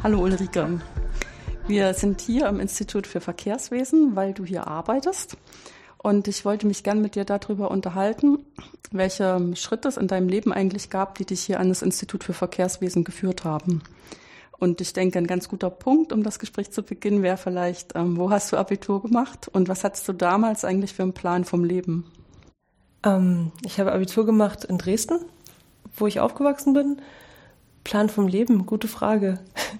Hallo Ulrike. Wir sind hier am Institut für Verkehrswesen, weil du hier arbeitest. Und ich wollte mich gern mit dir darüber unterhalten, welche Schritte es in deinem Leben eigentlich gab, die dich hier an das Institut für Verkehrswesen geführt haben. Und ich denke, ein ganz guter Punkt, um das Gespräch zu beginnen, wäre vielleicht, ähm, wo hast du Abitur gemacht und was hattest du damals eigentlich für einen Plan vom Leben? Ähm, ich habe Abitur gemacht in Dresden, wo ich aufgewachsen bin. Plan vom Leben, gute Frage.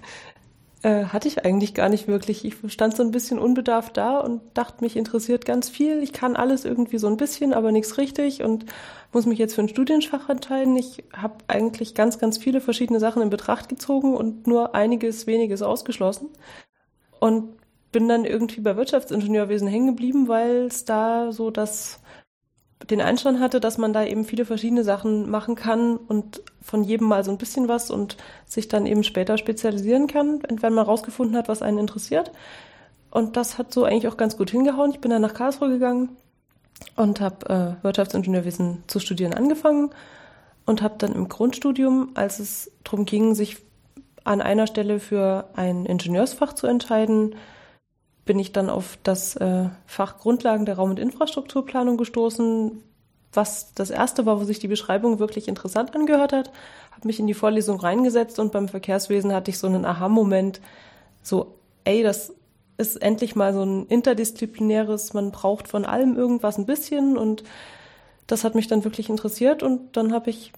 Äh, hatte ich eigentlich gar nicht wirklich. Ich stand so ein bisschen unbedarft da und dachte, mich interessiert ganz viel. Ich kann alles irgendwie so ein bisschen, aber nichts richtig und muss mich jetzt für ein Studienfach entscheiden. Ich habe eigentlich ganz, ganz viele verschiedene Sachen in Betracht gezogen und nur einiges, weniges ausgeschlossen. Und bin dann irgendwie bei Wirtschaftsingenieurwesen hängen geblieben, weil es da so das den Einstand hatte, dass man da eben viele verschiedene Sachen machen kann und von jedem mal so ein bisschen was und sich dann eben später spezialisieren kann, wenn man rausgefunden hat, was einen interessiert. Und das hat so eigentlich auch ganz gut hingehauen. Ich bin dann nach Karlsruhe gegangen und habe äh, Wirtschaftsingenieurwesen zu studieren angefangen und habe dann im Grundstudium, als es darum ging, sich an einer Stelle für ein Ingenieursfach zu entscheiden, bin ich dann auf das äh, Fach Grundlagen der Raum- und Infrastrukturplanung gestoßen, was das erste war, wo sich die Beschreibung wirklich interessant angehört hat, habe mich in die Vorlesung reingesetzt und beim Verkehrswesen hatte ich so einen Aha-Moment, so, ey, das ist endlich mal so ein interdisziplinäres, man braucht von allem irgendwas ein bisschen und das hat mich dann wirklich interessiert und dann habe ich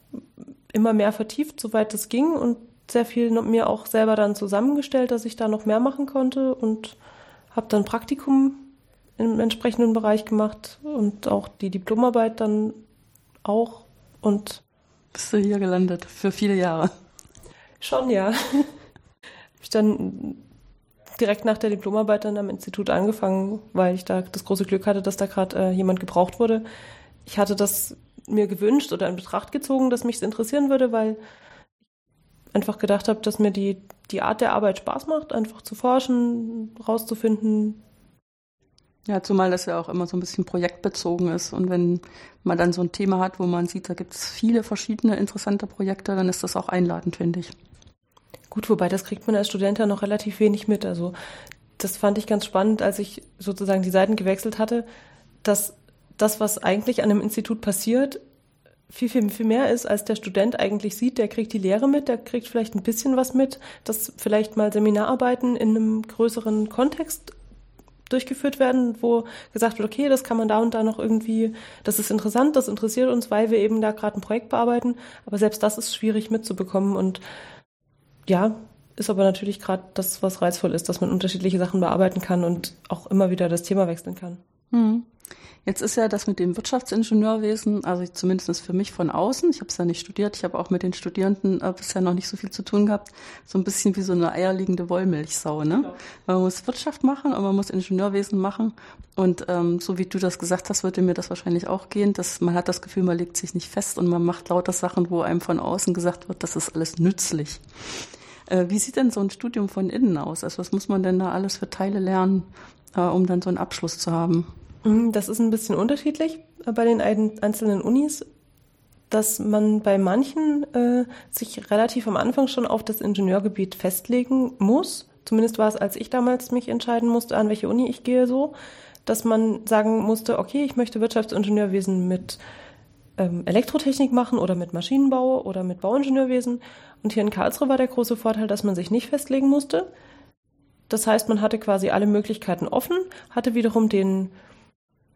immer mehr vertieft, soweit es ging und sehr viel mir auch selber dann zusammengestellt, dass ich da noch mehr machen konnte und habe dann Praktikum im entsprechenden Bereich gemacht und auch die Diplomarbeit dann auch und bist du hier gelandet für viele Jahre? Schon ja. ich dann direkt nach der Diplomarbeit dann am Institut angefangen, weil ich da das große Glück hatte, dass da gerade äh, jemand gebraucht wurde. Ich hatte das mir gewünscht oder in Betracht gezogen, dass mich es interessieren würde, weil ich einfach gedacht habe, dass mir die die Art der Arbeit Spaß macht, einfach zu forschen, rauszufinden. Ja, zumal das ja auch immer so ein bisschen projektbezogen ist. Und wenn man dann so ein Thema hat, wo man sieht, da gibt es viele verschiedene interessante Projekte, dann ist das auch einladend, finde ich. Gut, wobei das kriegt man als Student ja noch relativ wenig mit. Also das fand ich ganz spannend, als ich sozusagen die Seiten gewechselt hatte, dass das, was eigentlich an einem Institut passiert, viel, viel, viel mehr ist, als der Student eigentlich sieht. Der kriegt die Lehre mit, der kriegt vielleicht ein bisschen was mit, dass vielleicht mal Seminararbeiten in einem größeren Kontext durchgeführt werden, wo gesagt wird, okay, das kann man da und da noch irgendwie, das ist interessant, das interessiert uns, weil wir eben da gerade ein Projekt bearbeiten. Aber selbst das ist schwierig mitzubekommen und ja, ist aber natürlich gerade das, was reizvoll ist, dass man unterschiedliche Sachen bearbeiten kann und auch immer wieder das Thema wechseln kann. Mhm. Jetzt ist ja das mit dem Wirtschaftsingenieurwesen, also zumindest für mich von außen, ich habe es ja nicht studiert, ich habe auch mit den Studierenden äh, bisher noch nicht so viel zu tun gehabt, so ein bisschen wie so eine eierliegende Wollmilchsau. Ne? Genau. Man muss Wirtschaft machen und man muss Ingenieurwesen machen. Und ähm, so wie du das gesagt hast, würde mir das wahrscheinlich auch gehen, dass man hat das Gefühl, man legt sich nicht fest und man macht lauter Sachen, wo einem von außen gesagt wird, das ist alles nützlich. Äh, wie sieht denn so ein Studium von innen aus? Also was muss man denn da alles für Teile lernen, äh, um dann so einen Abschluss zu haben? Mhm, das ist ein bisschen unterschiedlich bei den einzelnen Unis, dass man bei manchen äh, sich relativ am Anfang schon auf das Ingenieurgebiet festlegen muss. Zumindest war es, als ich damals mich entscheiden musste, an welche Uni ich gehe, so, dass man sagen musste, okay, ich möchte Wirtschaftsingenieurwesen mit ähm, Elektrotechnik machen oder mit Maschinenbau oder mit Bauingenieurwesen. Und hier in Karlsruhe war der große Vorteil, dass man sich nicht festlegen musste. Das heißt, man hatte quasi alle Möglichkeiten offen, hatte wiederum den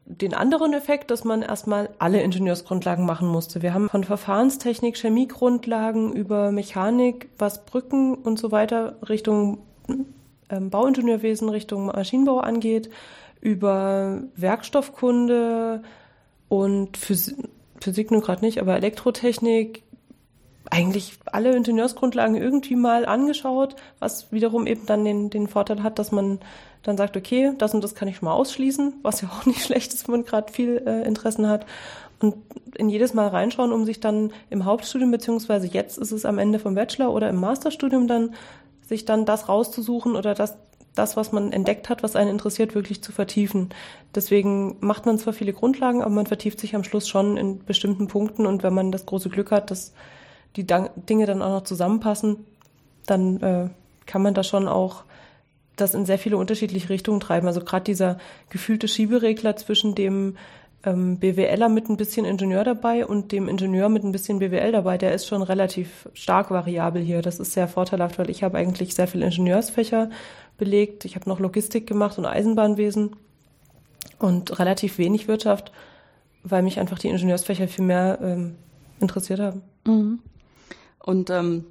den anderen Effekt, dass man erstmal alle Ingenieursgrundlagen machen musste. Wir haben von Verfahrenstechnik, Chemiegrundlagen über Mechanik, was Brücken und so weiter Richtung ähm, Bauingenieurwesen, Richtung Maschinenbau angeht, über Werkstoffkunde und Physik, Physik nur gerade nicht, aber Elektrotechnik, eigentlich alle Ingenieursgrundlagen irgendwie mal angeschaut, was wiederum eben dann den, den Vorteil hat, dass man dann sagt, okay, das und das kann ich schon mal ausschließen, was ja auch nicht schlecht ist, wenn man gerade viel äh, Interessen hat. Und in jedes Mal reinschauen, um sich dann im Hauptstudium, beziehungsweise jetzt ist es am Ende vom Bachelor oder im Masterstudium dann, sich dann das rauszusuchen oder das, das, was man entdeckt hat, was einen interessiert, wirklich zu vertiefen. Deswegen macht man zwar viele Grundlagen, aber man vertieft sich am Schluss schon in bestimmten Punkten und wenn man das große Glück hat, dass die Dinge dann auch noch zusammenpassen, dann äh, kann man da schon auch das in sehr viele unterschiedliche Richtungen treiben. Also gerade dieser gefühlte Schieberegler zwischen dem ähm, BWLer mit ein bisschen Ingenieur dabei und dem Ingenieur mit ein bisschen BWL dabei, der ist schon relativ stark variabel hier. Das ist sehr vorteilhaft, weil ich habe eigentlich sehr viel Ingenieursfächer belegt. Ich habe noch Logistik gemacht und Eisenbahnwesen und relativ wenig Wirtschaft, weil mich einfach die Ingenieursfächer viel mehr ähm, interessiert haben. Mhm. Und ähm,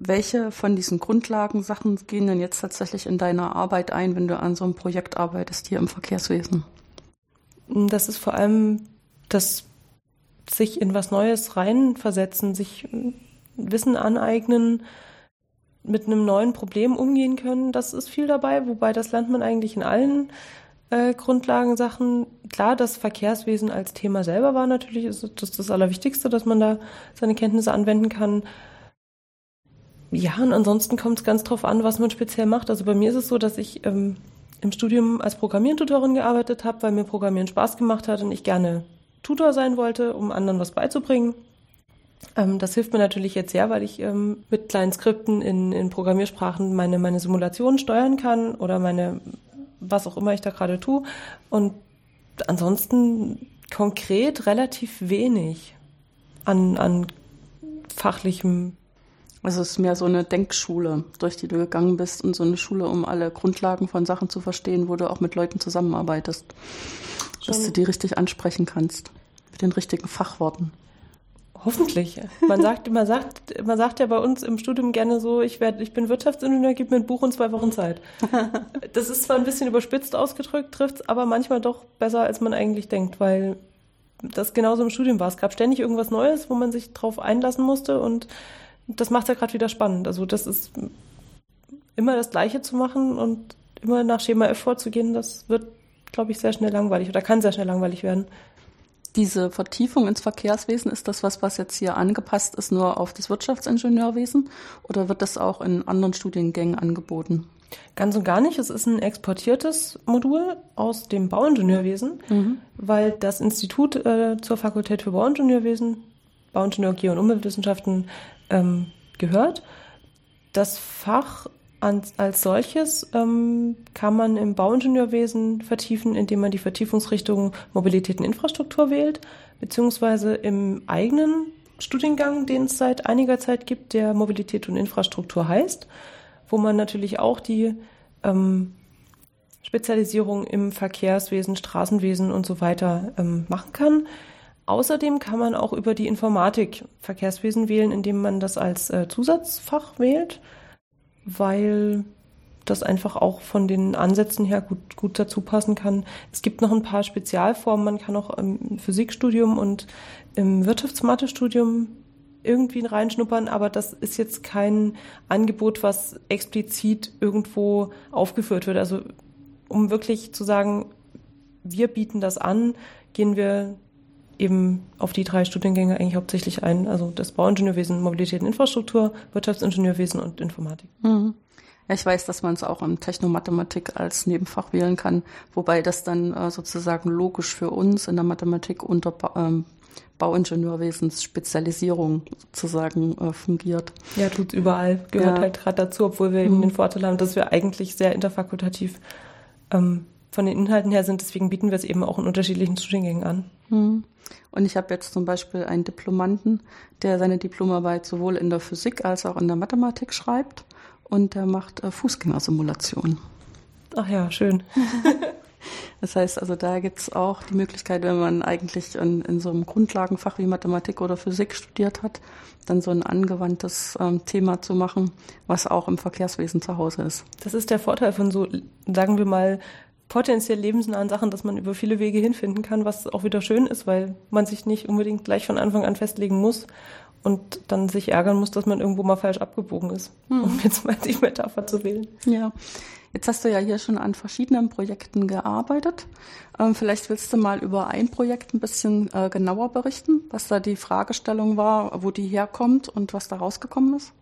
welche von diesen Grundlagensachen gehen denn jetzt tatsächlich in deiner Arbeit ein, wenn du an so einem Projekt arbeitest hier im Verkehrswesen? Das ist vor allem das sich in was Neues reinversetzen, sich Wissen aneignen, mit einem neuen Problem umgehen können. Das ist viel dabei, wobei das lernt man eigentlich in allen äh, Grundlagensachen. Klar, das Verkehrswesen als Thema selber war natürlich ist das, das Allerwichtigste, dass man da seine Kenntnisse anwenden kann. Ja, und ansonsten kommt es ganz drauf an, was man speziell macht. Also bei mir ist es so, dass ich ähm, im Studium als Programmiertutorin gearbeitet habe, weil mir Programmieren Spaß gemacht hat und ich gerne Tutor sein wollte, um anderen was beizubringen. Ähm, das hilft mir natürlich jetzt sehr, weil ich ähm, mit kleinen Skripten in, in Programmiersprachen meine, meine Simulationen steuern kann oder meine, was auch immer ich da gerade tue. Und ansonsten konkret relativ wenig an, an fachlichem also es ist mehr so eine Denkschule, durch die du gegangen bist und so eine Schule, um alle Grundlagen von Sachen zu verstehen, wo du auch mit Leuten zusammenarbeitest. Schon. Dass du die richtig ansprechen kannst. Mit den richtigen Fachworten. Hoffentlich. Man sagt, man sagt, man sagt ja bei uns im Studium gerne so, ich werde, ich bin Wirtschaftsingenieur, gib mir ein Buch und zwei Wochen Zeit. Das ist zwar ein bisschen überspitzt ausgedrückt, trifft's aber manchmal doch besser, als man eigentlich denkt, weil das genauso im Studium war. Es gab ständig irgendwas Neues, wo man sich drauf einlassen musste und das macht ja gerade wieder spannend. Also das ist immer das Gleiche zu machen und immer nach Schema F vorzugehen, das wird, glaube ich, sehr schnell langweilig oder kann sehr schnell langweilig werden. Diese Vertiefung ins Verkehrswesen, ist das was, was jetzt hier angepasst ist, nur auf das Wirtschaftsingenieurwesen oder wird das auch in anderen Studiengängen angeboten? Ganz und gar nicht. Es ist ein exportiertes Modul aus dem Bauingenieurwesen, mhm. weil das Institut äh, zur Fakultät für Bauingenieurwesen, Bauingenieur, Geo- und Umweltwissenschaften ähm, gehört. Das Fach als, als solches ähm, kann man im Bauingenieurwesen vertiefen, indem man die Vertiefungsrichtung Mobilität und Infrastruktur wählt, beziehungsweise im eigenen Studiengang, den es seit einiger Zeit gibt, der Mobilität und Infrastruktur heißt, wo man natürlich auch die ähm, Spezialisierung im Verkehrswesen, Straßenwesen und so weiter ähm, machen kann. Außerdem kann man auch über die Informatik Verkehrswesen wählen, indem man das als äh, Zusatzfach wählt, weil das einfach auch von den Ansätzen her gut, gut dazu passen kann. Es gibt noch ein paar Spezialformen. Man kann auch im Physikstudium und im Wirtschaftsmathe-Studium irgendwie reinschnuppern, aber das ist jetzt kein Angebot, was explizit irgendwo aufgeführt wird. Also um wirklich zu sagen, wir bieten das an, gehen wir eben auf die drei Studiengänge eigentlich hauptsächlich ein. Also das Bauingenieurwesen, Mobilität und Infrastruktur, Wirtschaftsingenieurwesen und Informatik. Mhm. Ja, ich weiß, dass man es auch in Technomathematik als Nebenfach wählen kann, wobei das dann äh, sozusagen logisch für uns in der Mathematik unter ba ähm, Bauingenieurwesensspezialisierung sozusagen äh, fungiert. Ja, tut überall. Gehört ja. halt gerade dazu, obwohl wir eben mhm. den Vorteil haben, dass wir eigentlich sehr interfakultativ ähm, von den Inhalten her sind. Deswegen bieten wir es eben auch in unterschiedlichen Studiengängen an. Hm. Und ich habe jetzt zum Beispiel einen Diplomanten, der seine Diplomarbeit sowohl in der Physik als auch in der Mathematik schreibt und der macht äh, Fußgängersimulationen. Ach ja, schön. das heißt, also da gibt's auch die Möglichkeit, wenn man eigentlich in, in so einem Grundlagenfach wie Mathematik oder Physik studiert hat, dann so ein angewandtes ähm, Thema zu machen, was auch im Verkehrswesen zu Hause ist. Das ist der Vorteil von so, sagen wir mal, potenziell lebensnahen Sachen, dass man über viele Wege hinfinden kann, was auch wieder schön ist, weil man sich nicht unbedingt gleich von Anfang an festlegen muss und dann sich ärgern muss, dass man irgendwo mal falsch abgebogen ist, hm. um jetzt mal die Metapher zu wählen. Ja. Jetzt hast du ja hier schon an verschiedenen Projekten gearbeitet. Ähm, vielleicht willst du mal über ein Projekt ein bisschen äh, genauer berichten, was da die Fragestellung war, wo die herkommt und was da rausgekommen ist?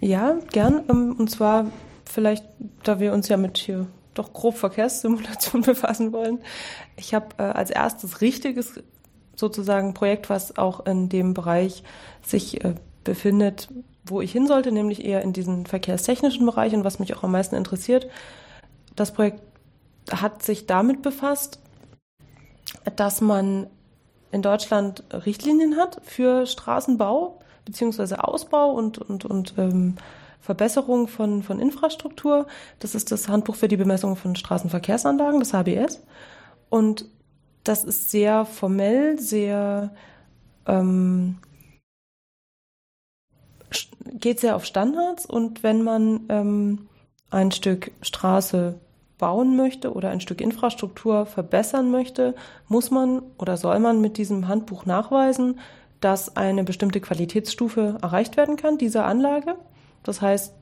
Ja, gern. Ähm, und zwar vielleicht, da wir uns ja mit hier doch grob Verkehrssimulation befassen wollen. Ich habe äh, als erstes richtiges sozusagen Projekt, was auch in dem Bereich sich äh, befindet, wo ich hin sollte, nämlich eher in diesen verkehrstechnischen Bereich und was mich auch am meisten interessiert. Das Projekt hat sich damit befasst, dass man in Deutschland Richtlinien hat für Straßenbau beziehungsweise Ausbau und, und, und ähm, Verbesserung von, von Infrastruktur. Das ist das Handbuch für die Bemessung von Straßenverkehrsanlagen, das HBS. Und das ist sehr formell, sehr ähm, geht sehr auf Standards und wenn man ähm, ein Stück Straße bauen möchte oder ein Stück Infrastruktur verbessern möchte, muss man oder soll man mit diesem Handbuch nachweisen, dass eine bestimmte Qualitätsstufe erreicht werden kann, dieser Anlage. Das heißt,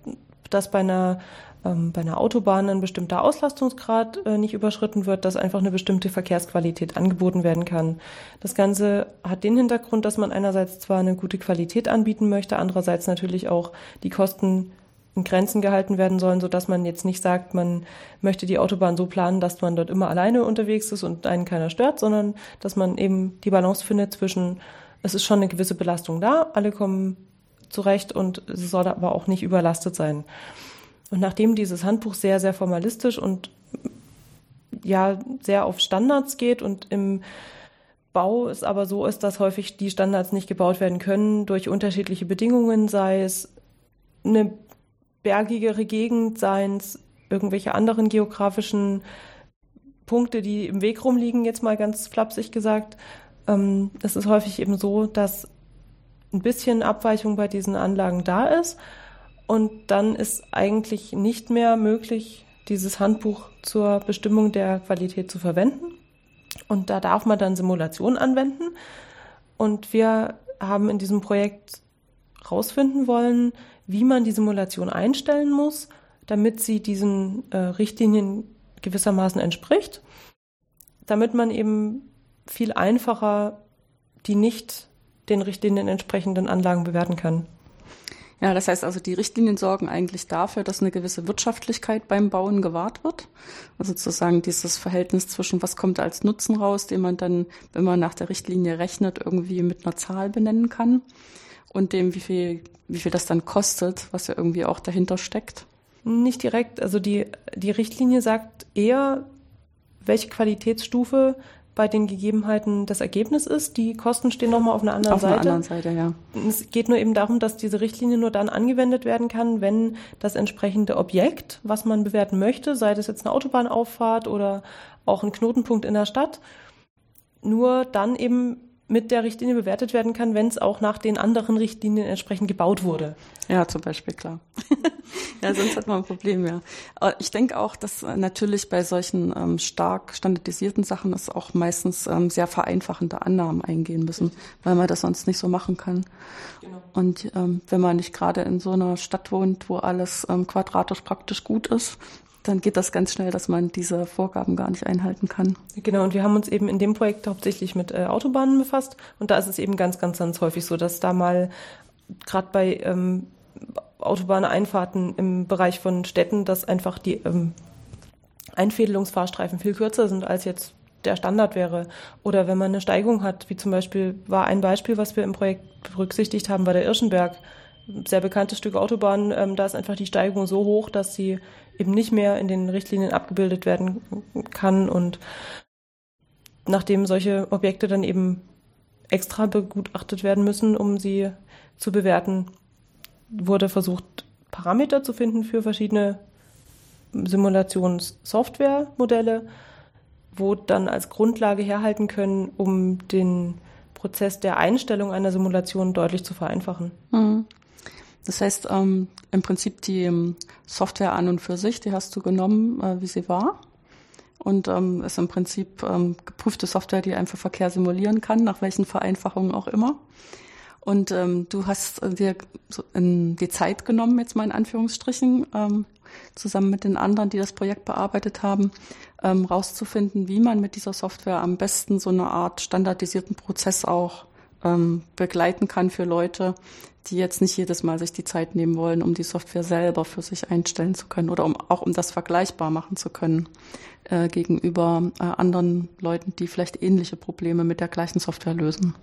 dass bei einer, ähm, bei einer Autobahn ein bestimmter Auslastungsgrad äh, nicht überschritten wird, dass einfach eine bestimmte Verkehrsqualität angeboten werden kann. Das Ganze hat den Hintergrund, dass man einerseits zwar eine gute Qualität anbieten möchte, andererseits natürlich auch die Kosten in Grenzen gehalten werden sollen, so dass man jetzt nicht sagt, man möchte die Autobahn so planen, dass man dort immer alleine unterwegs ist und einen keiner stört, sondern dass man eben die Balance findet zwischen, es ist schon eine gewisse Belastung da, alle kommen zurecht und es soll aber auch nicht überlastet sein. Und nachdem dieses Handbuch sehr, sehr formalistisch und ja, sehr auf Standards geht und im Bau es aber so ist, dass häufig die Standards nicht gebaut werden können durch unterschiedliche Bedingungen, sei es eine bergigere Gegend, seien es irgendwelche anderen geografischen Punkte, die im Weg rumliegen, jetzt mal ganz flapsig gesagt. Ähm, es ist häufig eben so, dass ein bisschen Abweichung bei diesen Anlagen da ist und dann ist eigentlich nicht mehr möglich, dieses Handbuch zur Bestimmung der Qualität zu verwenden. Und da darf man dann Simulationen anwenden. Und wir haben in diesem Projekt herausfinden wollen, wie man die Simulation einstellen muss, damit sie diesen äh, Richtlinien gewissermaßen entspricht, damit man eben viel einfacher die nicht den Richtlinien entsprechenden Anlagen bewerten kann. Ja, das heißt also, die Richtlinien sorgen eigentlich dafür, dass eine gewisse Wirtschaftlichkeit beim Bauen gewahrt wird. Also sozusagen dieses Verhältnis zwischen, was kommt als Nutzen raus, den man dann, wenn man nach der Richtlinie rechnet, irgendwie mit einer Zahl benennen kann und dem, wie viel, wie viel das dann kostet, was ja irgendwie auch dahinter steckt? Nicht direkt. Also die, die Richtlinie sagt eher, welche Qualitätsstufe bei den Gegebenheiten das Ergebnis ist. Die Kosten stehen nochmal auf einer anderen auf Seite. Auf einer anderen Seite, ja. Es geht nur eben darum, dass diese Richtlinie nur dann angewendet werden kann, wenn das entsprechende Objekt, was man bewerten möchte, sei das jetzt eine Autobahnauffahrt oder auch ein Knotenpunkt in der Stadt, nur dann eben mit der Richtlinie bewertet werden kann, wenn es auch nach den anderen Richtlinien entsprechend gebaut wurde. Ja, zum Beispiel, klar. ja, sonst hat man ein Problem, ja. Aber ich denke auch, dass natürlich bei solchen ähm, stark standardisierten Sachen es auch meistens ähm, sehr vereinfachende Annahmen eingehen müssen, weil man das sonst nicht so machen kann. Genau. Und ähm, wenn man nicht gerade in so einer Stadt wohnt, wo alles ähm, quadratisch praktisch gut ist, dann geht das ganz schnell, dass man diese Vorgaben gar nicht einhalten kann. Genau, und wir haben uns eben in dem Projekt hauptsächlich mit äh, Autobahnen befasst. Und da ist es eben ganz, ganz, ganz häufig so, dass da mal gerade bei ähm, Autobahneinfahrten im Bereich von Städten, dass einfach die ähm, Einfädelungsfahrstreifen viel kürzer sind als jetzt der Standard wäre. Oder wenn man eine Steigung hat, wie zum Beispiel war ein Beispiel, was wir im Projekt berücksichtigt haben, war der Irschenberg sehr bekanntes Stück Autobahn, ähm, da ist einfach die Steigung so hoch, dass sie eben nicht mehr in den Richtlinien abgebildet werden kann. Und nachdem solche Objekte dann eben extra begutachtet werden müssen, um sie zu bewerten, wurde versucht, Parameter zu finden für verschiedene Simulationssoftwaremodelle, wo dann als Grundlage herhalten können, um den Prozess der Einstellung einer Simulation deutlich zu vereinfachen. Mhm. Das heißt, ähm, im Prinzip die ähm, Software an und für sich, die hast du genommen, äh, wie sie war. Und ähm, ist im Prinzip ähm, geprüfte Software, die einfach Verkehr simulieren kann, nach welchen Vereinfachungen auch immer. Und ähm, du hast äh, dir so die Zeit genommen, jetzt mal in Anführungsstrichen, ähm, zusammen mit den anderen, die das Projekt bearbeitet haben, ähm, rauszufinden, wie man mit dieser Software am besten so eine Art standardisierten Prozess auch ähm, begleiten kann für Leute, die jetzt nicht jedes Mal sich die Zeit nehmen wollen, um die Software selber für sich einstellen zu können oder um, auch um das vergleichbar machen zu können äh, gegenüber äh, anderen Leuten, die vielleicht ähnliche Probleme mit der gleichen Software lösen.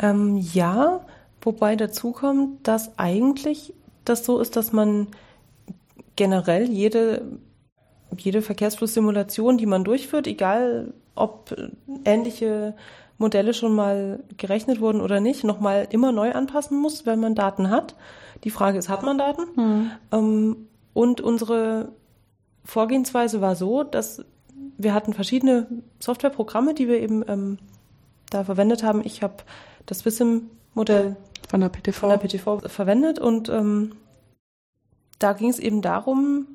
Ähm, ja, Wobei dazu kommt, dass eigentlich das so ist, dass man generell jede, jede Verkehrsflusssimulation, die man durchführt, egal ob ähnliche Modelle schon mal gerechnet wurden oder nicht, nochmal immer neu anpassen muss, wenn man Daten hat. Die Frage ist, hat man Daten? Mhm. Ähm, und unsere Vorgehensweise war so, dass wir hatten verschiedene Softwareprogramme, die wir eben ähm, da verwendet haben. Ich habe das WISM-Modell von der PTV, von der PTV verwendet und ähm, da ging es eben darum,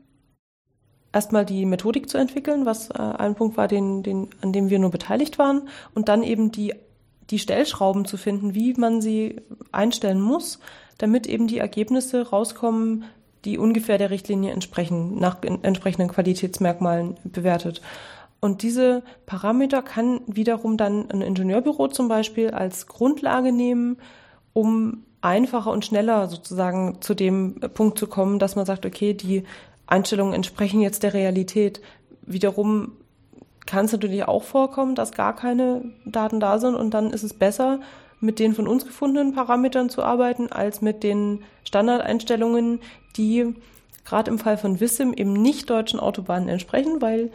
erstmal die Methodik zu entwickeln, was äh, ein Punkt war, den, den, an dem wir nur beteiligt waren, und dann eben die, die Stellschrauben zu finden, wie man sie einstellen muss, damit eben die Ergebnisse rauskommen, die ungefähr der Richtlinie entsprechen, nach entsprechenden Qualitätsmerkmalen bewertet. Und diese Parameter kann wiederum dann ein Ingenieurbüro zum Beispiel als Grundlage nehmen, um einfacher und schneller sozusagen zu dem Punkt zu kommen, dass man sagt, okay, die Einstellungen entsprechen jetzt der Realität. Wiederum kann es natürlich auch vorkommen, dass gar keine Daten da sind und dann ist es besser, mit den von uns gefundenen Parametern zu arbeiten, als mit den Standardeinstellungen, die gerade im Fall von Wissim eben nicht deutschen Autobahnen entsprechen, weil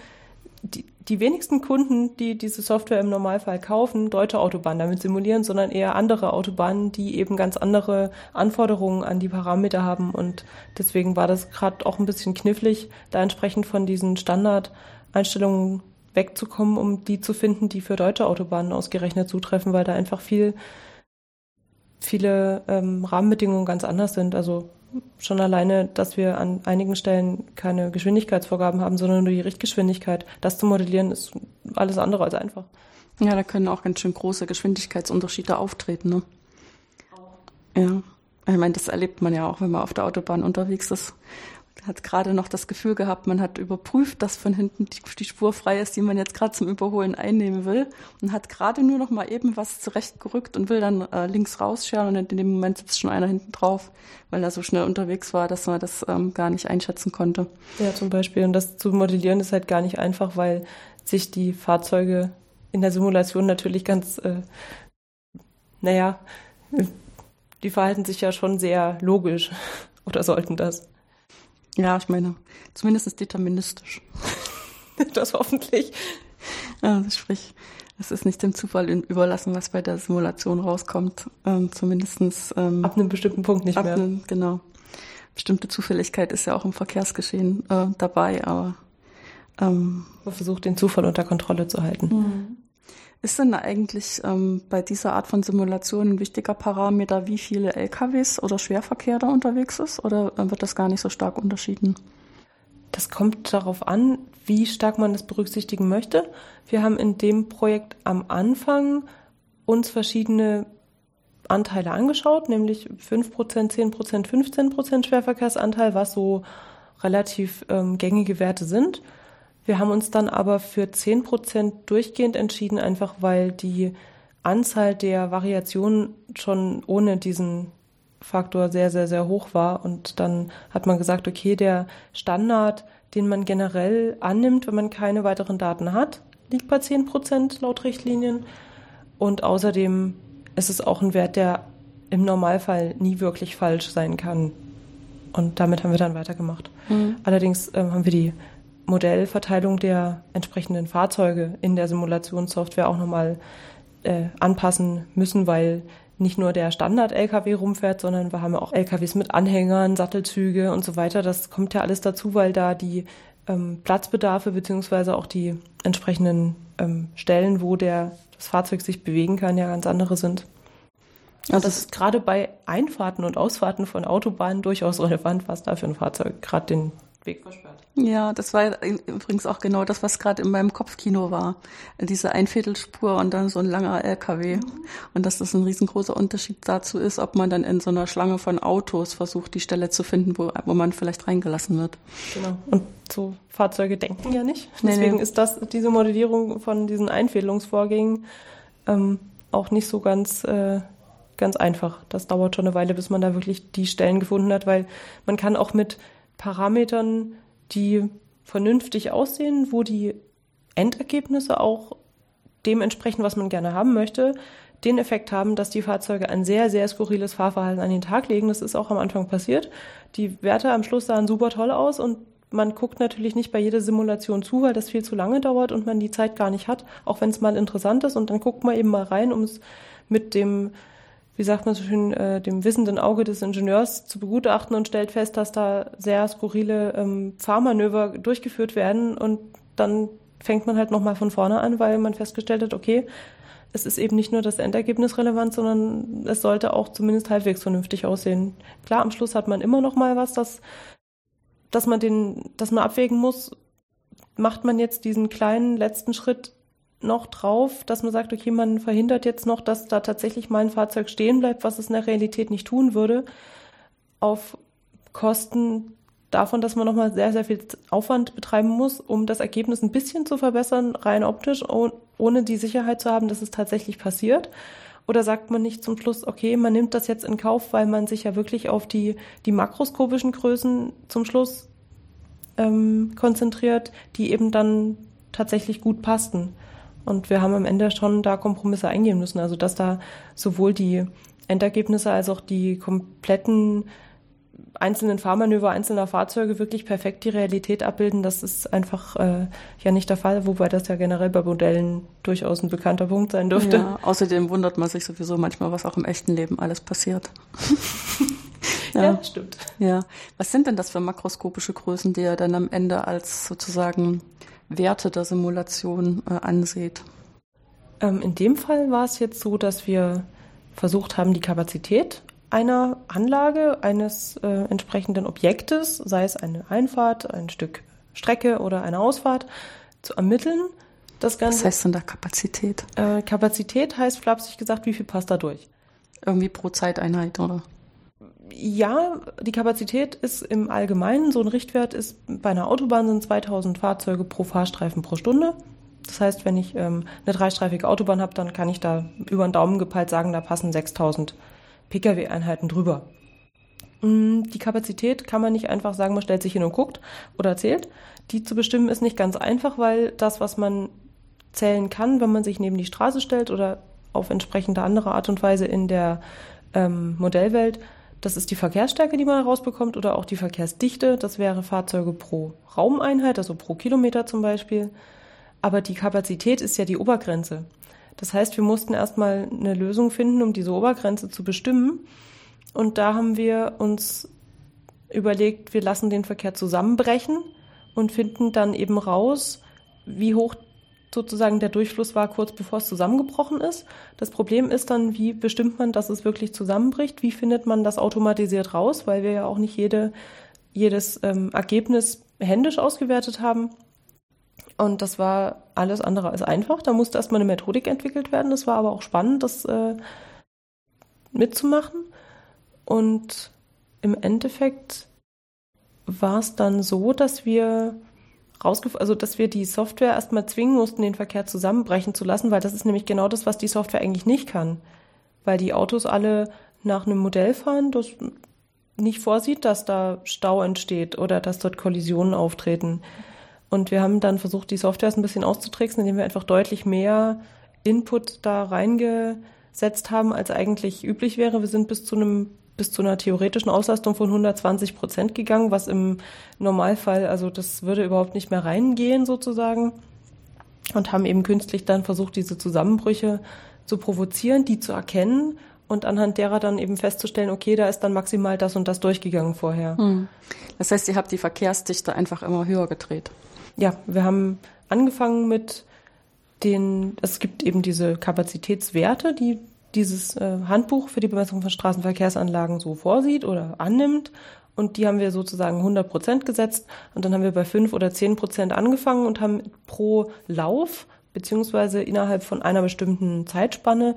die, die wenigsten Kunden, die diese Software im Normalfall kaufen, deutsche Autobahnen damit simulieren, sondern eher andere Autobahnen, die eben ganz andere Anforderungen an die Parameter haben. Und deswegen war das gerade auch ein bisschen knifflig, da entsprechend von diesen Standardeinstellungen wegzukommen, um die zu finden, die für deutsche Autobahnen ausgerechnet zutreffen, weil da einfach viel, viele ähm, Rahmenbedingungen ganz anders sind. Also schon alleine, dass wir an einigen Stellen keine Geschwindigkeitsvorgaben haben, sondern nur die Richtgeschwindigkeit. Das zu modellieren ist alles andere als einfach. Ja, da können auch ganz schön große Geschwindigkeitsunterschiede auftreten. Ne? Ja, ich meine, das erlebt man ja auch, wenn man auf der Autobahn unterwegs ist hat gerade noch das Gefühl gehabt, man hat überprüft, dass von hinten die, die Spur frei ist, die man jetzt gerade zum Überholen einnehmen will und hat gerade nur noch mal eben was zurechtgerückt und will dann äh, links rausscheren und in dem Moment sitzt schon einer hinten drauf, weil er so schnell unterwegs war, dass man das ähm, gar nicht einschätzen konnte. Ja, zum Beispiel. Und das zu modellieren ist halt gar nicht einfach, weil sich die Fahrzeuge in der Simulation natürlich ganz, äh, naja, die verhalten sich ja schon sehr logisch oder sollten das. Ja, ich meine, zumindest deterministisch. das hoffentlich. Also sprich, es ist nicht dem Zufall überlassen, was bei der Simulation rauskommt. Ähm, zumindestens ähm, ab einem bestimmten Punkt nicht mehr. Einem, genau. Bestimmte Zufälligkeit ist ja auch im Verkehrsgeschehen äh, dabei, aber ähm, man versucht den Zufall unter Kontrolle zu halten. Mhm. Ist denn eigentlich ähm, bei dieser Art von Simulation ein wichtiger Parameter, wie viele LKWs oder Schwerverkehr da unterwegs ist? Oder äh, wird das gar nicht so stark unterschieden? Das kommt darauf an, wie stark man das berücksichtigen möchte. Wir haben in dem Projekt am Anfang uns verschiedene Anteile angeschaut, nämlich 5%, 10%, 15% Schwerverkehrsanteil, was so relativ ähm, gängige Werte sind. Wir haben uns dann aber für 10 Prozent durchgehend entschieden, einfach weil die Anzahl der Variationen schon ohne diesen Faktor sehr, sehr, sehr hoch war. Und dann hat man gesagt, okay, der Standard, den man generell annimmt, wenn man keine weiteren Daten hat, liegt bei 10 Prozent laut Richtlinien. Und außerdem ist es auch ein Wert, der im Normalfall nie wirklich falsch sein kann. Und damit haben wir dann weitergemacht. Mhm. Allerdings äh, haben wir die Modellverteilung der entsprechenden Fahrzeuge in der Simulationssoftware auch nochmal äh, anpassen müssen, weil nicht nur der Standard-LKW rumfährt, sondern wir haben ja auch LKWs mit Anhängern, Sattelzüge und so weiter. Das kommt ja alles dazu, weil da die ähm, Platzbedarfe beziehungsweise auch die entsprechenden ähm, Stellen, wo der, das Fahrzeug sich bewegen kann, ja ganz andere sind. Also das ist gerade bei Einfahrten und Ausfahrten von Autobahnen durchaus relevant, was da für ein Fahrzeug gerade den Weg versperrt. Ja, das war übrigens auch genau das, was gerade in meinem Kopfkino war. Diese Einviertelspur und dann so ein langer LKW. Mhm. Und dass das ein riesengroßer Unterschied dazu ist, ob man dann in so einer Schlange von Autos versucht, die Stelle zu finden, wo, wo man vielleicht reingelassen wird. Genau. Und so Fahrzeuge denken ja nicht. Deswegen nee, nee. ist das, diese Modellierung von diesen Einfädelungsvorgängen ähm, auch nicht so ganz, äh, ganz einfach. Das dauert schon eine Weile, bis man da wirklich die Stellen gefunden hat, weil man kann auch mit Parametern, die vernünftig aussehen, wo die Endergebnisse auch dem entsprechen, was man gerne haben möchte, den Effekt haben, dass die Fahrzeuge ein sehr, sehr skurriles Fahrverhalten an den Tag legen. Das ist auch am Anfang passiert. Die Werte am Schluss sahen super toll aus und man guckt natürlich nicht bei jeder Simulation zu, weil das viel zu lange dauert und man die Zeit gar nicht hat, auch wenn es mal interessant ist. Und dann guckt man eben mal rein, um es mit dem, wie sagt man so schön, äh, dem wissenden Auge des Ingenieurs zu begutachten und stellt fest, dass da sehr skurrile ähm, Fahrmanöver durchgeführt werden und dann fängt man halt nochmal von vorne an, weil man festgestellt hat, okay, es ist eben nicht nur das Endergebnis relevant, sondern es sollte auch zumindest halbwegs vernünftig aussehen. Klar, am Schluss hat man immer noch mal was, das, dass man den, dass man abwägen muss, macht man jetzt diesen kleinen letzten Schritt noch drauf, dass man sagt, okay, man verhindert jetzt noch, dass da tatsächlich mal ein Fahrzeug stehen bleibt, was es in der Realität nicht tun würde, auf Kosten davon, dass man nochmal sehr, sehr viel Aufwand betreiben muss, um das Ergebnis ein bisschen zu verbessern, rein optisch, ohne die Sicherheit zu haben, dass es tatsächlich passiert? Oder sagt man nicht zum Schluss, okay, man nimmt das jetzt in Kauf, weil man sich ja wirklich auf die, die makroskopischen Größen zum Schluss ähm, konzentriert, die eben dann tatsächlich gut passten. Und wir haben am Ende schon da Kompromisse eingehen müssen. Also dass da sowohl die Endergebnisse als auch die kompletten einzelnen Fahrmanöver einzelner Fahrzeuge wirklich perfekt die Realität abbilden, das ist einfach äh, ja nicht der Fall, wobei das ja generell bei Modellen durchaus ein bekannter Punkt sein dürfte. Ja, außerdem wundert man sich sowieso manchmal, was auch im echten Leben alles passiert. ja. ja, stimmt. Ja. Was sind denn das für makroskopische Größen, die ihr dann am Ende als sozusagen Werte der Simulation äh, ansieht? Ähm, in dem Fall war es jetzt so, dass wir versucht haben, die Kapazität einer Anlage, eines äh, entsprechenden Objektes, sei es eine Einfahrt, ein Stück Strecke oder eine Ausfahrt, zu ermitteln. Das Ganze, Was heißt denn da Kapazität? Äh, Kapazität heißt flapsig gesagt, wie viel passt da durch? Irgendwie pro Zeiteinheit, oder? Ja, die Kapazität ist im Allgemeinen, so ein Richtwert ist, bei einer Autobahn sind 2000 Fahrzeuge pro Fahrstreifen pro Stunde. Das heißt, wenn ich ähm, eine dreistreifige Autobahn habe, dann kann ich da über den Daumen gepeilt sagen, da passen 6000 Pkw-Einheiten drüber. Mm, die Kapazität kann man nicht einfach sagen, man stellt sich hin und guckt oder zählt. Die zu bestimmen ist nicht ganz einfach, weil das, was man zählen kann, wenn man sich neben die Straße stellt oder auf entsprechende andere Art und Weise in der ähm, Modellwelt, das ist die Verkehrsstärke, die man herausbekommt, oder auch die Verkehrsdichte. Das wäre Fahrzeuge pro Raumeinheit, also pro Kilometer zum Beispiel. Aber die Kapazität ist ja die Obergrenze. Das heißt, wir mussten erstmal eine Lösung finden, um diese Obergrenze zu bestimmen. Und da haben wir uns überlegt, wir lassen den Verkehr zusammenbrechen und finden dann eben raus, wie hoch sozusagen der Durchfluss war, kurz bevor es zusammengebrochen ist. Das Problem ist dann, wie bestimmt man, dass es wirklich zusammenbricht? Wie findet man das automatisiert raus? Weil wir ja auch nicht jede, jedes ähm, Ergebnis händisch ausgewertet haben. Und das war alles andere als einfach. Da musste erstmal eine Methodik entwickelt werden. Das war aber auch spannend, das äh, mitzumachen. Und im Endeffekt war es dann so, dass wir rausgef also dass wir die Software erstmal zwingen mussten, den Verkehr zusammenbrechen zu lassen, weil das ist nämlich genau das, was die Software eigentlich nicht kann. Weil die Autos alle nach einem Modell fahren, das nicht vorsieht, dass da Stau entsteht oder dass dort Kollisionen auftreten. Und wir haben dann versucht, die Software ein bisschen auszutricksen, indem wir einfach deutlich mehr Input da reingesetzt haben, als eigentlich üblich wäre. Wir sind bis zu einem bis zu einer theoretischen Auslastung von 120 Prozent gegangen, was im Normalfall, also das würde überhaupt nicht mehr reingehen sozusagen. Und haben eben künstlich dann versucht, diese Zusammenbrüche zu provozieren, die zu erkennen und anhand derer dann eben festzustellen, okay, da ist dann maximal das und das durchgegangen vorher. Hm. Das heißt, ihr habt die Verkehrsdichte einfach immer höher gedreht ja, wir haben angefangen mit den, es gibt eben diese Kapazitätswerte, die dieses äh, Handbuch für die Bemessung von Straßenverkehrsanlagen so vorsieht oder annimmt. Und die haben wir sozusagen 100 Prozent gesetzt. Und dann haben wir bei 5 oder 10 Prozent angefangen und haben pro Lauf beziehungsweise innerhalb von einer bestimmten Zeitspanne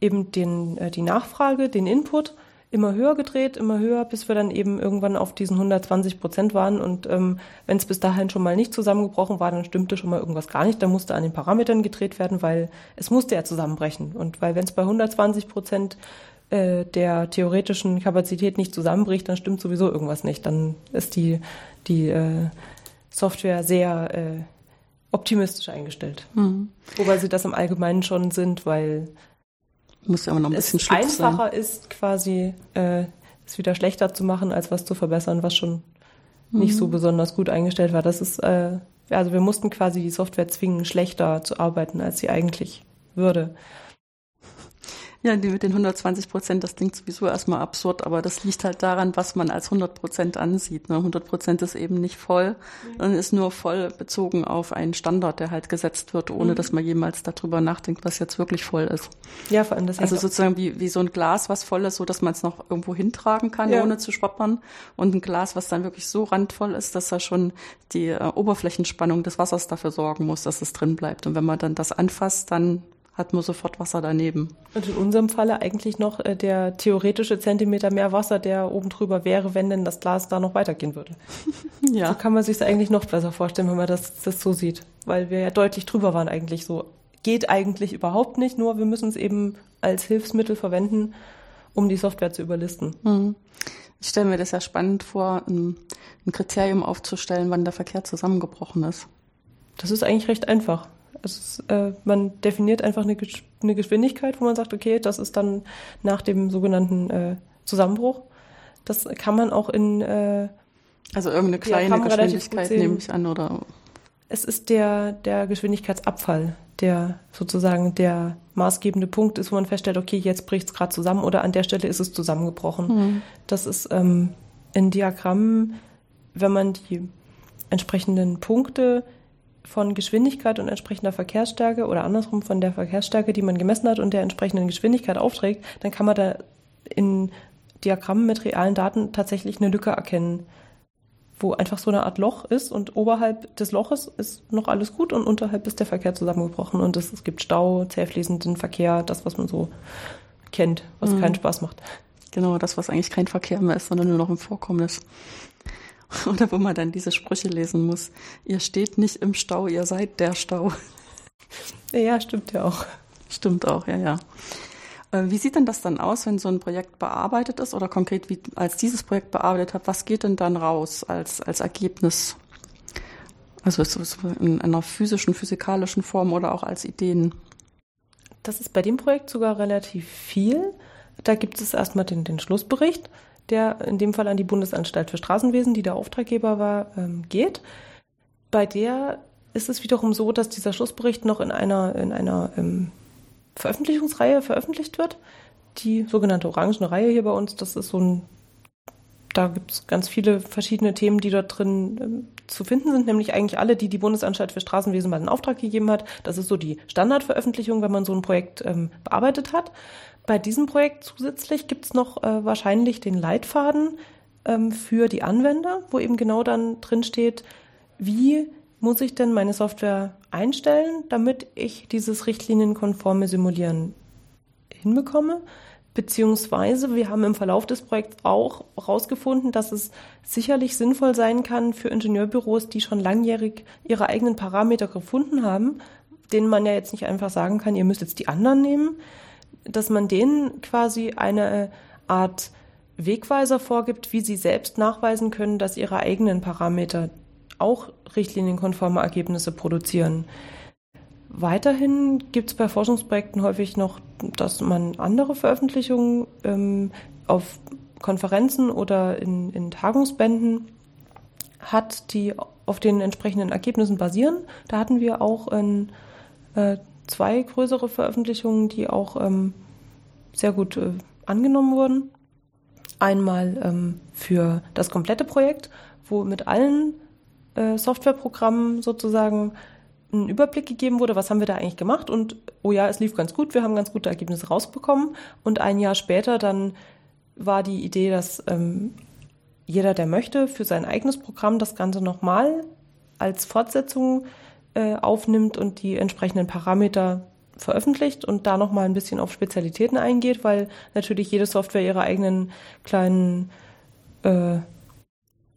eben den, äh, die Nachfrage, den Input immer höher gedreht, immer höher, bis wir dann eben irgendwann auf diesen 120 Prozent waren. Und ähm, wenn es bis dahin schon mal nicht zusammengebrochen war, dann stimmte schon mal irgendwas gar nicht. Da musste an den Parametern gedreht werden, weil es musste ja zusammenbrechen. Und weil wenn es bei 120 Prozent äh, der theoretischen Kapazität nicht zusammenbricht, dann stimmt sowieso irgendwas nicht. Dann ist die, die äh, Software sehr äh, optimistisch eingestellt. Mhm. Wobei sie das im Allgemeinen schon sind, weil Muss ja immer noch ein bisschen es einfacher sein. ist quasi äh, es wieder schlechter zu machen, als was zu verbessern, was schon mhm. nicht so mhm. besonders gut eingestellt war. Das ist, äh, also wir mussten quasi die Software zwingen, schlechter zu arbeiten, als sie eigentlich würde. Ja, die mit den 120 Prozent, das klingt sowieso erstmal absurd, aber das liegt halt daran, was man als 100 Prozent ansieht. Ne? 100 Prozent ist eben nicht voll, sondern ist nur voll bezogen auf einen Standard, der halt gesetzt wird, ohne mhm. dass man jemals darüber nachdenkt, was jetzt wirklich voll ist. Ja, vor allem das Also sozusagen wie, wie so ein Glas, was voll ist, so dass man es noch irgendwo hintragen kann, ja. ohne zu schwappern. Und ein Glas, was dann wirklich so randvoll ist, dass da schon die äh, Oberflächenspannung des Wassers dafür sorgen muss, dass es drin bleibt. Und wenn man dann das anfasst, dann hat man sofort Wasser daneben. Und in unserem Falle eigentlich noch äh, der theoretische Zentimeter mehr Wasser, der oben drüber wäre, wenn denn das Glas da noch weitergehen würde. ja. So kann man sich es eigentlich noch besser vorstellen, wenn man das, das so sieht. Weil wir ja deutlich drüber waren eigentlich so. Geht eigentlich überhaupt nicht, nur wir müssen es eben als Hilfsmittel verwenden, um die Software zu überlisten. Mhm. Ich stelle mir das ja spannend vor, ein, ein Kriterium aufzustellen, wann der Verkehr zusammengebrochen ist. Das ist eigentlich recht einfach. Ist, äh, man definiert einfach eine, eine, Geschwindigkeit, wo man sagt, okay, das ist dann nach dem sogenannten äh, Zusammenbruch. Das kann man auch in äh, also irgendeine kleine Geschwindigkeit nehme ich an, oder? Es ist der, der Geschwindigkeitsabfall, der sozusagen der maßgebende Punkt ist, wo man feststellt, okay, jetzt bricht es gerade zusammen oder an der Stelle ist es zusammengebrochen. Mhm. Das ist ähm, in Diagrammen, wenn man die entsprechenden Punkte von Geschwindigkeit und entsprechender Verkehrsstärke oder andersrum von der Verkehrsstärke, die man gemessen hat und der entsprechenden Geschwindigkeit aufträgt, dann kann man da in Diagrammen mit realen Daten tatsächlich eine Lücke erkennen, wo einfach so eine Art Loch ist und oberhalb des Loches ist noch alles gut und unterhalb ist der Verkehr zusammengebrochen und es, es gibt Stau, zähfließenden Verkehr, das, was man so kennt, was mhm. keinen Spaß macht. Genau, das, was eigentlich kein Verkehr mehr ist, sondern nur noch im Vorkommnis. Oder wo man dann diese Sprüche lesen muss. Ihr steht nicht im Stau, ihr seid der Stau. Ja, stimmt ja auch. Stimmt auch, ja, ja. Äh, wie sieht denn das dann aus, wenn so ein Projekt bearbeitet ist oder konkret wie als dieses Projekt bearbeitet hat? Was geht denn dann raus als, als Ergebnis? Also in einer physischen, physikalischen Form oder auch als Ideen? Das ist bei dem Projekt sogar relativ viel. Da gibt es erstmal den, den Schlussbericht der in dem Fall an die Bundesanstalt für Straßenwesen, die der Auftraggeber war, ähm, geht. Bei der ist es wiederum so, dass dieser Schlussbericht noch in einer, in einer ähm, Veröffentlichungsreihe veröffentlicht wird. Die sogenannte Orangene Reihe hier bei uns, das ist so ein, da gibt es ganz viele verschiedene Themen, die dort drin ähm, zu finden sind, nämlich eigentlich alle, die die Bundesanstalt für Straßenwesen mal in Auftrag gegeben hat. Das ist so die Standardveröffentlichung, wenn man so ein Projekt ähm, bearbeitet hat. Bei diesem Projekt zusätzlich gibt es noch äh, wahrscheinlich den Leitfaden ähm, für die Anwender, wo eben genau dann drin steht, wie muss ich denn meine Software einstellen, damit ich dieses richtlinienkonforme Simulieren hinbekomme. Beziehungsweise wir haben im Verlauf des Projekts auch herausgefunden, dass es sicherlich sinnvoll sein kann für Ingenieurbüros, die schon langjährig ihre eigenen Parameter gefunden haben, denen man ja jetzt nicht einfach sagen kann, ihr müsst jetzt die anderen nehmen, dass man denen quasi eine Art Wegweiser vorgibt, wie sie selbst nachweisen können, dass ihre eigenen Parameter auch richtlinienkonforme Ergebnisse produzieren. Weiterhin gibt es bei Forschungsprojekten häufig noch, dass man andere Veröffentlichungen ähm, auf Konferenzen oder in, in Tagungsbänden hat, die auf den entsprechenden Ergebnissen basieren. Da hatten wir auch in, äh, zwei größere Veröffentlichungen, die auch ähm, sehr gut äh, angenommen wurden. Einmal ähm, für das komplette Projekt, wo mit allen äh, Softwareprogrammen sozusagen ein Überblick gegeben wurde, was haben wir da eigentlich gemacht und oh ja, es lief ganz gut, wir haben ganz gute Ergebnisse rausbekommen und ein Jahr später dann war die Idee, dass ähm, jeder, der möchte, für sein eigenes Programm das Ganze nochmal als Fortsetzung äh, aufnimmt und die entsprechenden Parameter veröffentlicht und da nochmal ein bisschen auf Spezialitäten eingeht, weil natürlich jede Software ihre eigenen kleinen äh,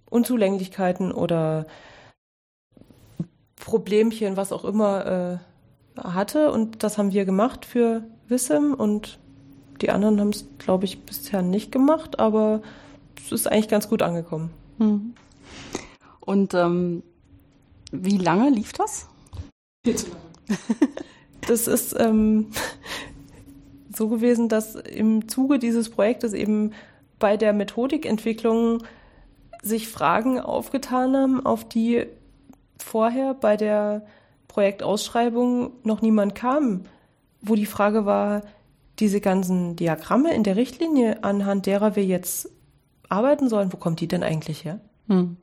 Unzulänglichkeiten oder Problemchen, was auch immer äh, hatte. Und das haben wir gemacht für Wissem und die anderen haben es, glaube ich, bisher nicht gemacht, aber es ist eigentlich ganz gut angekommen. Hm. Und ähm, wie lange lief das? Viel zu lange. das ist, ähm, so gewesen, dass im Zuge dieses Projektes eben bei der Methodikentwicklung sich Fragen aufgetan haben, auf die vorher bei der Projektausschreibung noch niemand kam, wo die Frage war, diese ganzen Diagramme in der Richtlinie, anhand derer wir jetzt arbeiten sollen, wo kommt die denn eigentlich her? Hm.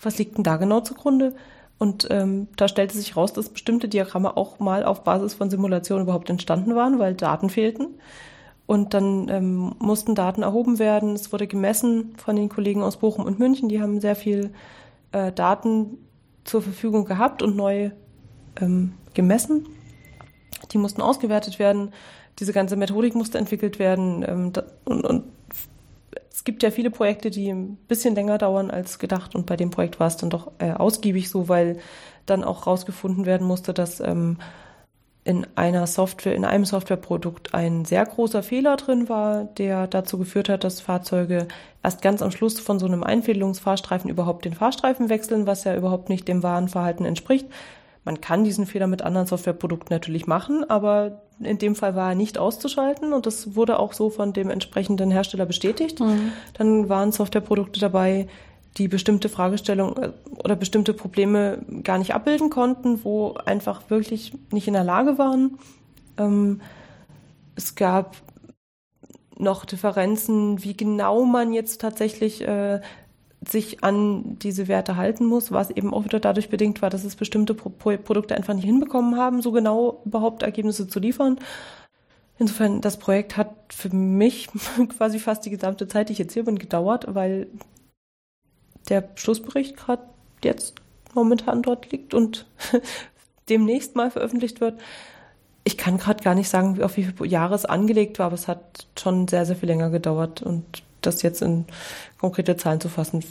Was liegt denn da genau zugrunde? Und ähm, da stellte sich raus, dass bestimmte Diagramme auch mal auf Basis von Simulationen überhaupt entstanden waren, weil Daten fehlten. Und dann ähm, mussten Daten erhoben werden. Es wurde gemessen von den Kollegen aus Bochum und München. Die haben sehr viel äh, Daten zur Verfügung gehabt und neu ähm, gemessen. Die mussten ausgewertet werden. Diese ganze Methodik musste entwickelt werden. Ähm, da, und, und es gibt ja viele Projekte, die ein bisschen länger dauern als gedacht. Und bei dem Projekt war es dann doch äh, ausgiebig so, weil dann auch rausgefunden werden musste, dass ähm, in einer Software, in einem Softwareprodukt ein sehr großer Fehler drin war, der dazu geführt hat, dass Fahrzeuge erst ganz am Schluss von so einem Einfädelungsfahrstreifen überhaupt den Fahrstreifen wechseln, was ja überhaupt nicht dem wahren Verhalten entspricht. Man kann diesen Fehler mit anderen Softwareprodukten natürlich machen, aber in dem Fall war er nicht auszuschalten und das wurde auch so von dem entsprechenden Hersteller bestätigt. Mhm. Dann waren Softwareprodukte dabei, die bestimmte Fragestellungen äh, oder bestimmte Probleme gar nicht abbilden konnten, wo einfach wirklich nicht in der Lage waren. Ähm, es gab noch Differenzen, wie genau man jetzt tatsächlich äh, sich an diese Werte halten muss, was eben auch wieder dadurch bedingt war, dass es bestimmte Pro Produkte einfach nicht hinbekommen haben, so genau überhaupt Ergebnisse zu liefern. Insofern, das Projekt hat für mich quasi fast die gesamte Zeit, die ich jetzt hier bin, gedauert, weil der Schlussbericht gerade jetzt momentan dort liegt und demnächst mal veröffentlicht wird. Ich kann gerade gar nicht sagen, auf wie viele Jahre es angelegt war, aber es hat schon sehr, sehr viel länger gedauert und das jetzt in konkrete Zahlen zu fassen.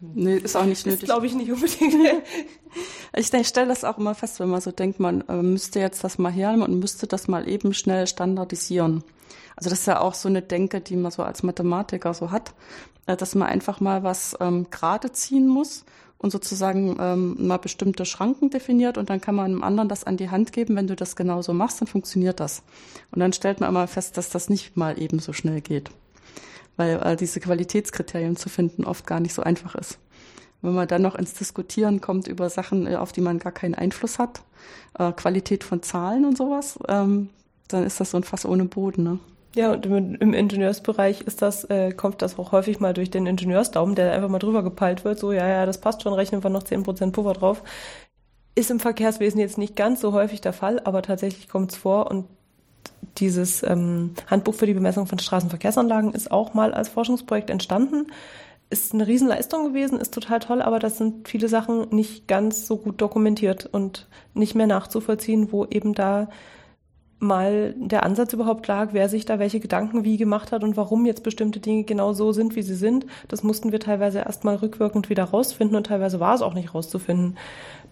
Nee, ist auch nicht nötig. glaube ich nicht unbedingt. ich, ich stelle das auch immer fest, wenn man so denkt, man äh, müsste jetzt das mal hernehmen und müsste das mal eben schnell standardisieren. Also das ist ja auch so eine Denke, die man so als Mathematiker so hat, äh, dass man einfach mal was ähm, gerade ziehen muss und sozusagen ähm, mal bestimmte Schranken definiert und dann kann man einem anderen das an die Hand geben, wenn du das genauso machst, dann funktioniert das. Und dann stellt man immer fest, dass das nicht mal eben so schnell geht, weil äh, diese Qualitätskriterien zu finden oft gar nicht so einfach ist. Wenn man dann noch ins Diskutieren kommt über Sachen, äh, auf die man gar keinen Einfluss hat, äh, Qualität von Zahlen und sowas, ähm, dann ist das so ein Fass ohne Boden. Ne? Ja, und im, Ingenieursbereich ist das, äh, kommt das auch häufig mal durch den Ingenieursdaumen, der einfach mal drüber gepeilt wird, so, ja, ja, das passt schon, rechnen wir noch zehn Prozent Puffer drauf. Ist im Verkehrswesen jetzt nicht ganz so häufig der Fall, aber tatsächlich kommt es vor und dieses ähm, Handbuch für die Bemessung von Straßenverkehrsanlagen ist auch mal als Forschungsprojekt entstanden. Ist eine Riesenleistung gewesen, ist total toll, aber das sind viele Sachen nicht ganz so gut dokumentiert und nicht mehr nachzuvollziehen, wo eben da mal der Ansatz überhaupt lag, wer sich da welche Gedanken wie gemacht hat und warum jetzt bestimmte Dinge genau so sind, wie sie sind. Das mussten wir teilweise erstmal rückwirkend wieder rausfinden und teilweise war es auch nicht rauszufinden.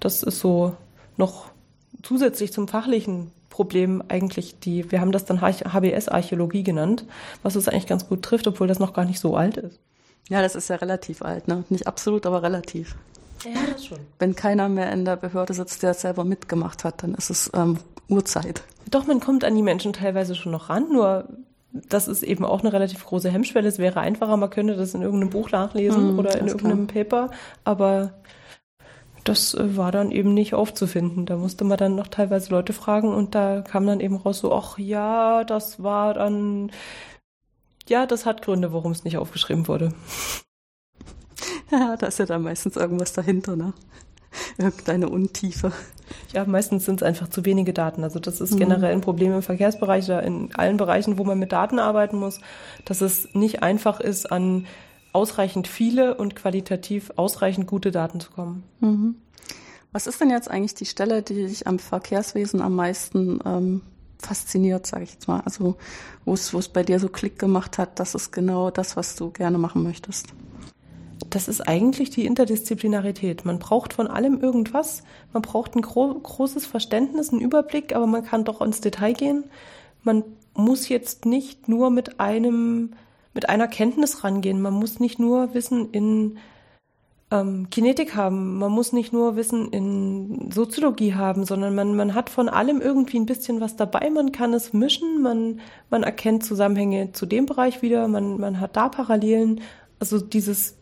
Das ist so noch zusätzlich zum fachlichen Problem eigentlich die, wir haben das dann HBS-Archäologie genannt, was es eigentlich ganz gut trifft, obwohl das noch gar nicht so alt ist. Ja, das ist ja relativ alt, ne? Nicht absolut, aber relativ. Ja, das schon. Wenn keiner mehr in der Behörde sitzt, der es selber mitgemacht hat, dann ist es ähm, Uhrzeit. Doch, man kommt an die Menschen teilweise schon noch ran, nur das ist eben auch eine relativ große Hemmschwelle. Es wäre einfacher, man könnte das in irgendeinem Buch nachlesen mm, oder in irgendeinem klar. Paper, aber das äh, war dann eben nicht aufzufinden. Da musste man dann noch teilweise Leute fragen und da kam dann eben raus so, ach ja, das war dann, ja, das hat Gründe, warum es nicht aufgeschrieben wurde. Ja, da ist ja dann meistens irgendwas dahinter, ne? Irgendeine Untiefe. Ja, meistens sind es einfach zu wenige Daten. Also das ist mhm. generell ein Problem im Verkehrsbereich oder in allen Bereichen, wo man mit Daten arbeiten muss, dass es nicht einfach ist, an ausreichend viele und qualitativ ausreichend gute Daten zu kommen. Mhm. Was ist denn jetzt eigentlich die Stelle, die dich am Verkehrswesen am meisten ähm, fasziniert, sage ich jetzt mal? Also wo es bei dir so Klick gemacht hat, das ist genau das, was du gerne machen möchtest das ist eigentlich die Interdisziplinarität. Man braucht von allem irgendwas. Man braucht ein gro großes Verständnis, einen Überblick, aber man kann doch ins Detail gehen. Man muss jetzt nicht nur mit einem, mit einer Kenntnis rangehen. Man muss nicht nur wissen in ähm, Kinetik haben. Man muss nicht nur Wissen in Soziologie haben, sondern man, man hat von allem irgendwie ein bisschen was dabei. Man kann es mischen, man, man erkennt Zusammenhänge zu dem Bereich wieder, man, man hat da Parallelen. Also dieses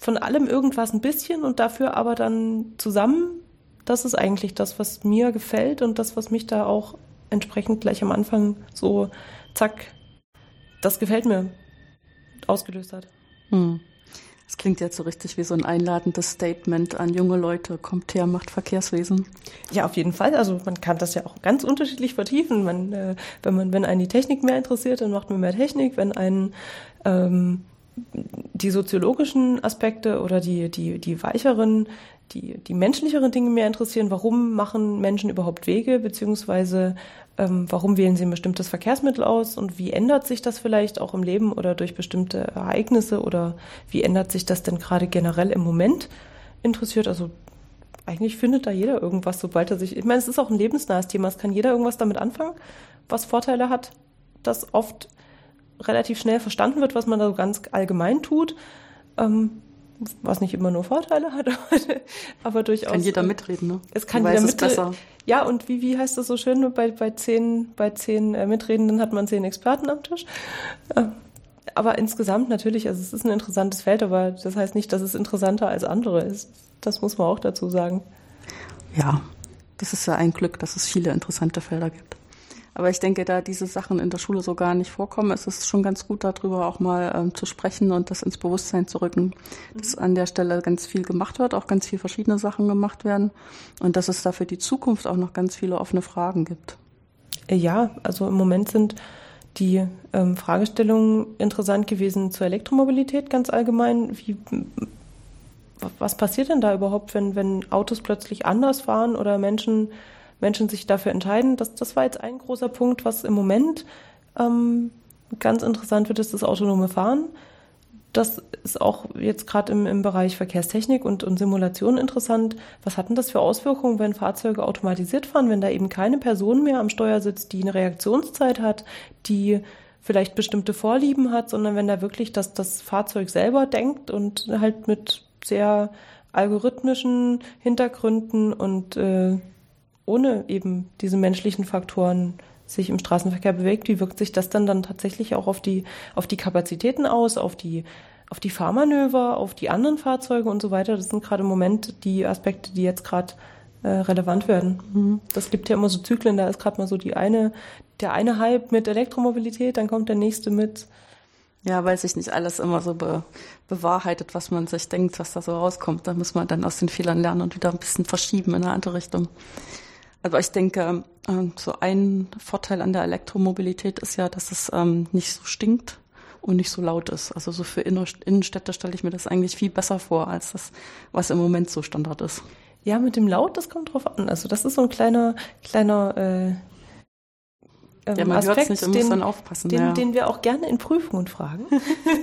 von allem irgendwas ein bisschen und dafür aber dann zusammen, das ist eigentlich das, was mir gefällt und das, was mich da auch entsprechend gleich am Anfang so, zack, das gefällt mir, ausgelöst hat. Hm. Das klingt jetzt so richtig wie so ein einladendes Statement an junge Leute. Kommt her, macht Verkehrswesen. Ja, auf jeden Fall. Also man kann das ja auch ganz unterschiedlich vertiefen. Man, äh, wenn man, wenn einen die Technik mehr interessiert, dann macht man mehr Technik. Wenn einen ähm, die soziologischen Aspekte oder die, die, die weicheren, die, die menschlicheren Dinge mehr interessieren, warum machen Menschen überhaupt Wege, beziehungsweise ähm, warum wählen sie ein bestimmtes Verkehrsmittel aus und wie ändert sich das vielleicht auch im Leben oder durch bestimmte Ereignisse oder wie ändert sich das denn gerade generell im Moment interessiert. Also eigentlich findet da jeder irgendwas, sobald er sich. Ich meine, es ist auch ein lebensnahes Thema. Es kann jeder irgendwas damit anfangen, was Vorteile hat, das oft relativ schnell verstanden wird, was man da so ganz allgemein tut. Ähm, was nicht immer nur Vorteile hat, aber durchaus. Kann jeder mitreden, ne? Es kann jeder mitreden. Ja, und wie, wie heißt das so schön? Bei, bei zehn, bei zehn äh, Mitredenden hat man zehn Experten am Tisch. Äh, aber insgesamt natürlich, also es ist ein interessantes Feld, aber das heißt nicht, dass es interessanter als andere ist. Das muss man auch dazu sagen. Ja, das ist ja ein Glück, dass es viele interessante Felder gibt. Aber ich denke, da diese Sachen in der Schule so gar nicht vorkommen, ist es schon ganz gut, darüber auch mal ähm, zu sprechen und das ins Bewusstsein zu rücken, mhm. dass an der Stelle ganz viel gemacht wird, auch ganz viel verschiedene Sachen gemacht werden und dass es da für die Zukunft auch noch ganz viele offene Fragen gibt. Ja, also im Moment sind die ähm, Fragestellungen interessant gewesen zur Elektromobilität ganz allgemein. Wie, was passiert denn da überhaupt, wenn, wenn Autos plötzlich anders fahren oder Menschen Menschen sich dafür entscheiden. Das, das war jetzt ein großer Punkt, was im Moment ähm, ganz interessant wird, ist das autonome Fahren. Das ist auch jetzt gerade im, im Bereich Verkehrstechnik und, und Simulation interessant. Was hatten das für Auswirkungen, wenn Fahrzeuge automatisiert fahren, wenn da eben keine Person mehr am Steuer sitzt, die eine Reaktionszeit hat, die vielleicht bestimmte Vorlieben hat, sondern wenn da wirklich das, das Fahrzeug selber denkt und halt mit sehr algorithmischen Hintergründen und äh, ohne eben diese menschlichen Faktoren sich im Straßenverkehr bewegt, wie wirkt sich das dann dann tatsächlich auch auf die, auf die Kapazitäten aus, auf die, auf die Fahrmanöver, auf die anderen Fahrzeuge und so weiter. Das sind gerade im Moment die Aspekte, die jetzt gerade äh, relevant werden. Mhm. Das gibt ja immer so Zyklen, da ist gerade mal so die eine, der eine Hype mit Elektromobilität, dann kommt der nächste mit ja, weil sich nicht alles immer so be bewahrheitet, was man sich denkt, was da so rauskommt. Da muss man dann aus den Fehlern lernen und wieder ein bisschen verschieben in eine andere Richtung. Aber ich denke, ähm, so ein Vorteil an der Elektromobilität ist ja, dass es ähm, nicht so stinkt und nicht so laut ist. Also so für Innenstädte stelle ich mir das eigentlich viel besser vor, als das, was im Moment so Standard ist. Ja, mit dem Laut, das kommt drauf an. Also das ist so ein kleiner, kleiner äh, ähm, ja, man Aspekt, nicht, man den, muss dann aufpassen. Den, ja. den wir auch gerne in Prüfungen fragen.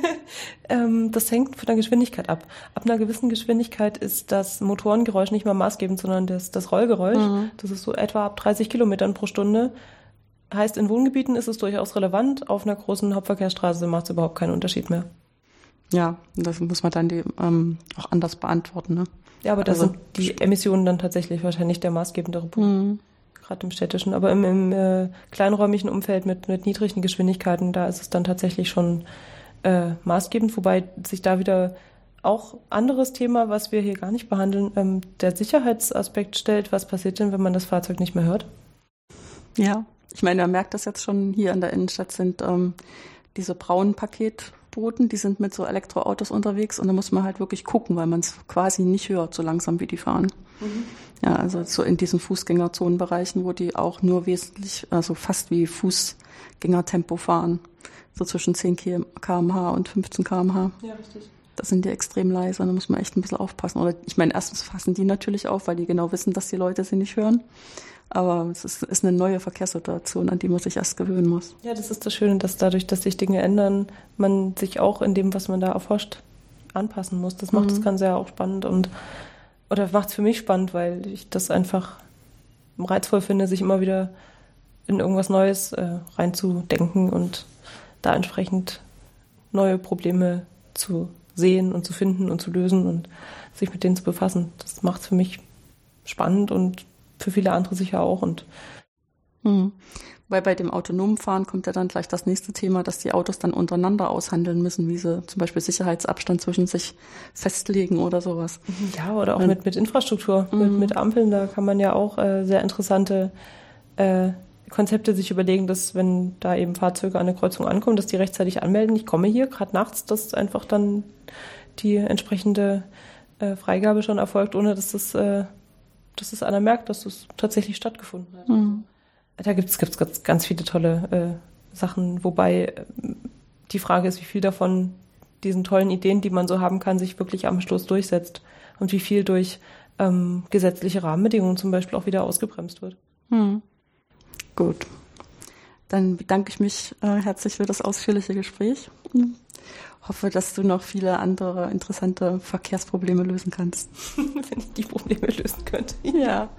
ähm, das hängt von der Geschwindigkeit ab. Ab einer gewissen Geschwindigkeit ist das Motorengeräusch nicht mehr maßgebend, sondern das, das Rollgeräusch. Mhm. Das ist so etwa ab 30 Kilometern pro Stunde. Heißt, in Wohngebieten ist es durchaus relevant. Auf einer großen Hauptverkehrsstraße macht es überhaupt keinen Unterschied mehr. Ja, das muss man dann die, ähm, auch anders beantworten. Ne? Ja, aber da also, sind die Emissionen dann tatsächlich wahrscheinlich der maßgebendere Punkt. Mhm gerade im städtischen, aber im, im äh, kleinräumigen Umfeld mit, mit niedrigen Geschwindigkeiten, da ist es dann tatsächlich schon äh, maßgebend, wobei sich da wieder auch anderes Thema, was wir hier gar nicht behandeln, ähm, der Sicherheitsaspekt stellt. Was passiert denn, wenn man das Fahrzeug nicht mehr hört? Ja, ich meine, man merkt das jetzt schon hier in der Innenstadt sind ähm, diese braunen Paketboten, die sind mit so Elektroautos unterwegs und da muss man halt wirklich gucken, weil man es quasi nicht hört, so langsam wie die fahren. Mhm. Ja, also so in diesen Fußgängerzonenbereichen, wo die auch nur wesentlich, also fast wie Fußgängertempo fahren. So zwischen 10 kmh und 15 kmh. Ja, richtig. Da sind die extrem leise, da muss man echt ein bisschen aufpassen. Oder ich meine, erstens fassen die natürlich auf, weil die genau wissen, dass die Leute sie nicht hören. Aber es ist, ist eine neue Verkehrssituation, an die man sich erst gewöhnen muss. Ja, das ist das Schöne, dass dadurch, dass sich Dinge ändern, man sich auch in dem, was man da erforscht, anpassen muss. Das macht mhm. das Ganze ja auch spannend und oder macht es für mich spannend, weil ich das einfach reizvoll finde, sich immer wieder in irgendwas Neues äh, reinzudenken und da entsprechend neue Probleme zu sehen und zu finden und zu lösen und sich mit denen zu befassen. Das macht es für mich spannend und für viele andere sicher auch. Und hm. Weil bei dem autonomen Fahren kommt ja dann gleich das nächste Thema, dass die Autos dann untereinander aushandeln müssen, wie sie zum Beispiel Sicherheitsabstand zwischen sich festlegen oder sowas. Ja, oder auch mit, mit Infrastruktur, mhm. mit, mit Ampeln, da kann man ja auch äh, sehr interessante äh, Konzepte sich überlegen, dass wenn da eben Fahrzeuge an der Kreuzung ankommen, dass die rechtzeitig anmelden, ich komme hier, gerade nachts, dass einfach dann die entsprechende äh, Freigabe schon erfolgt, ohne dass das, äh, dass das einer merkt, dass das tatsächlich stattgefunden hat. Mhm. Da gibt es ganz, ganz viele tolle äh, Sachen, wobei äh, die Frage ist, wie viel davon diesen tollen Ideen, die man so haben kann, sich wirklich am Schluss durchsetzt und wie viel durch ähm, gesetzliche Rahmenbedingungen zum Beispiel auch wieder ausgebremst wird. Hm. Gut. Dann bedanke ich mich äh, herzlich für das ausführliche Gespräch. Hoffe, dass du noch viele andere interessante Verkehrsprobleme lösen kannst. Wenn ich die Probleme lösen könnte. Ja.